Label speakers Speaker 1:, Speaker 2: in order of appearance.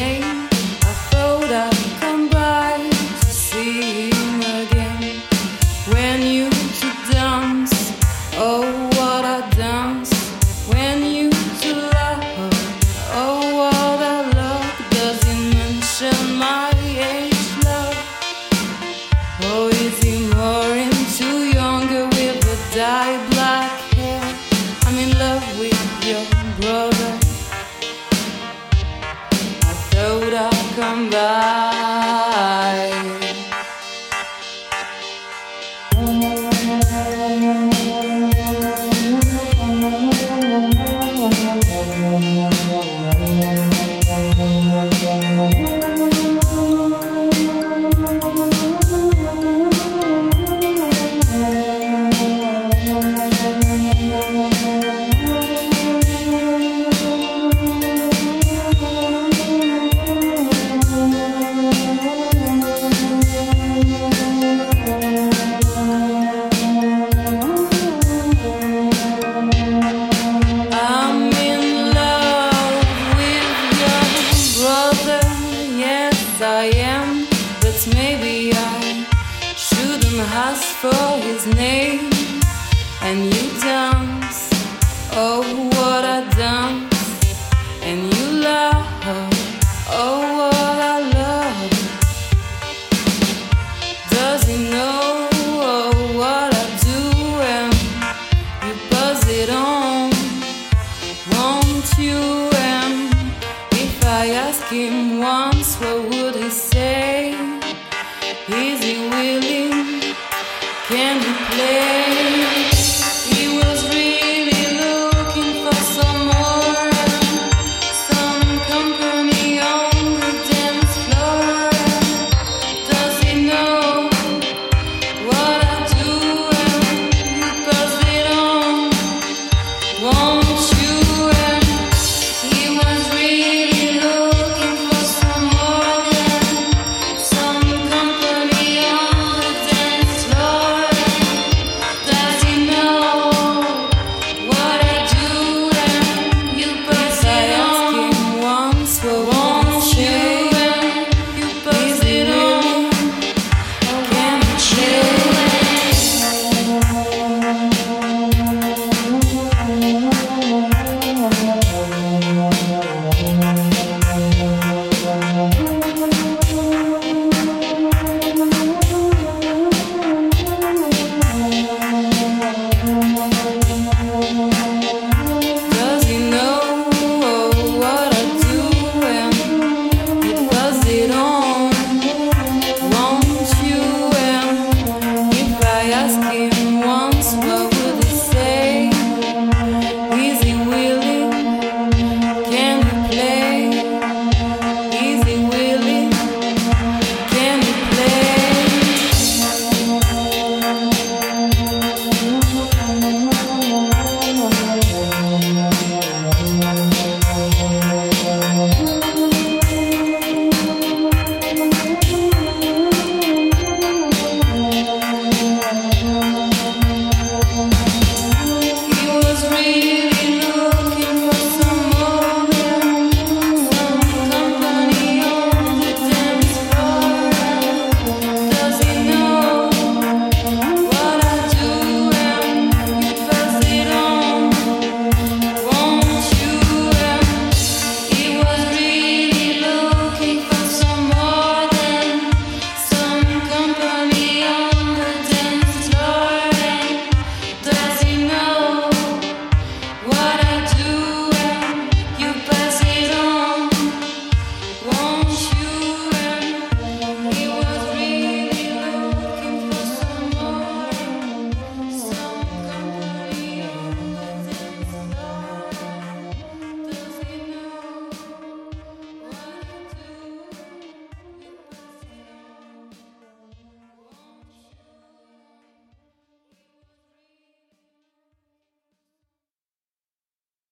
Speaker 1: name. I throw up. I am, but maybe I shouldn't ask for his name. And you dance, oh, what I done. Is he willing? Can he play? He was really looking for some more, some company on the dance floor. Does he know what I? Won't